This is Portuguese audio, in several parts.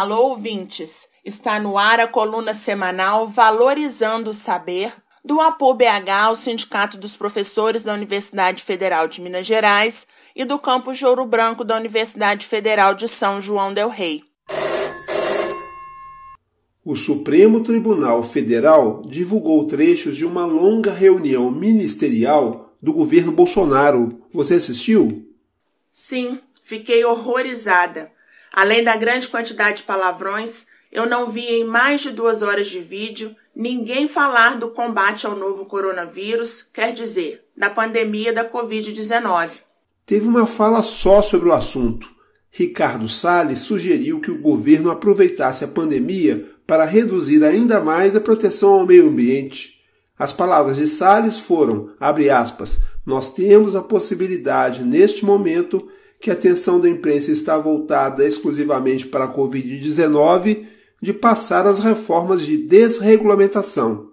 Alô, ouvintes! Está no ar a coluna semanal Valorizando o Saber, do APU-BH, o Sindicato dos Professores da Universidade Federal de Minas Gerais, e do campus de Ouro Branco da Universidade Federal de São João del Rei. O Supremo Tribunal Federal divulgou trechos de uma longa reunião ministerial do governo Bolsonaro. Você assistiu? Sim, fiquei horrorizada. Além da grande quantidade de palavrões, eu não vi em mais de duas horas de vídeo ninguém falar do combate ao novo coronavírus, quer dizer, da pandemia da Covid-19. Teve uma fala só sobre o assunto. Ricardo Salles sugeriu que o governo aproveitasse a pandemia para reduzir ainda mais a proteção ao meio ambiente. As palavras de Salles foram, abre aspas, nós temos a possibilidade neste momento que a atenção da imprensa está voltada exclusivamente para a Covid-19, de passar as reformas de desregulamentação.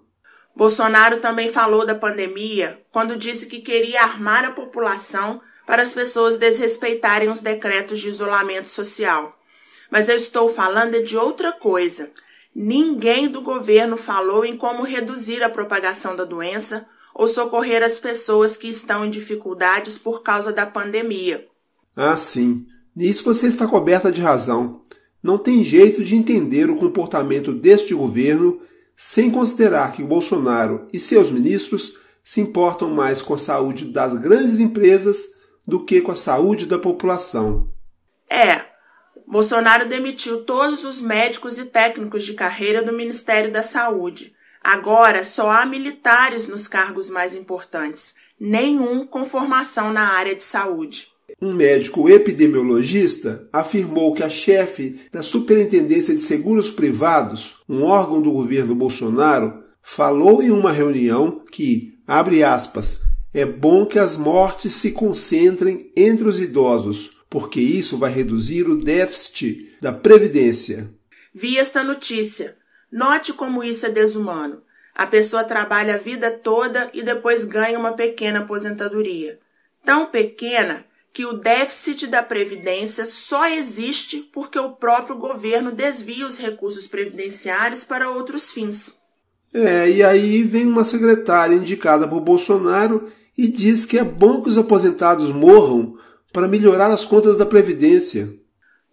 Bolsonaro também falou da pandemia quando disse que queria armar a população para as pessoas desrespeitarem os decretos de isolamento social. Mas eu estou falando de outra coisa. Ninguém do governo falou em como reduzir a propagação da doença ou socorrer as pessoas que estão em dificuldades por causa da pandemia. Ah, sim. Nisso você está coberta de razão. Não tem jeito de entender o comportamento deste governo sem considerar que Bolsonaro e seus ministros se importam mais com a saúde das grandes empresas do que com a saúde da população. É, Bolsonaro demitiu todos os médicos e técnicos de carreira do Ministério da Saúde. Agora só há militares nos cargos mais importantes, nenhum com formação na área de saúde. Um médico epidemiologista afirmou que a chefe da Superintendência de Seguros Privados, um órgão do governo Bolsonaro, falou em uma reunião que, abre aspas, é bom que as mortes se concentrem entre os idosos, porque isso vai reduzir o déficit da Previdência. Vi esta notícia. Note como isso é desumano. A pessoa trabalha a vida toda e depois ganha uma pequena aposentadoria. Tão pequena que o déficit da Previdência só existe porque o próprio governo desvia os recursos previdenciários para outros fins. É, e aí vem uma secretária indicada por Bolsonaro e diz que é bom que os aposentados morram para melhorar as contas da Previdência.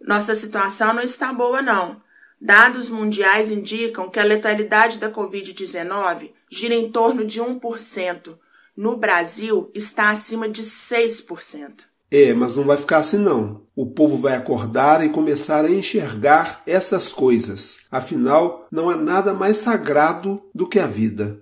Nossa situação não está boa, não. Dados mundiais indicam que a letalidade da Covid-19 gira em torno de 1%. No Brasil, está acima de 6%. É, mas não vai ficar assim não. O povo vai acordar e começar a enxergar essas coisas. Afinal, não há nada mais sagrado do que a vida.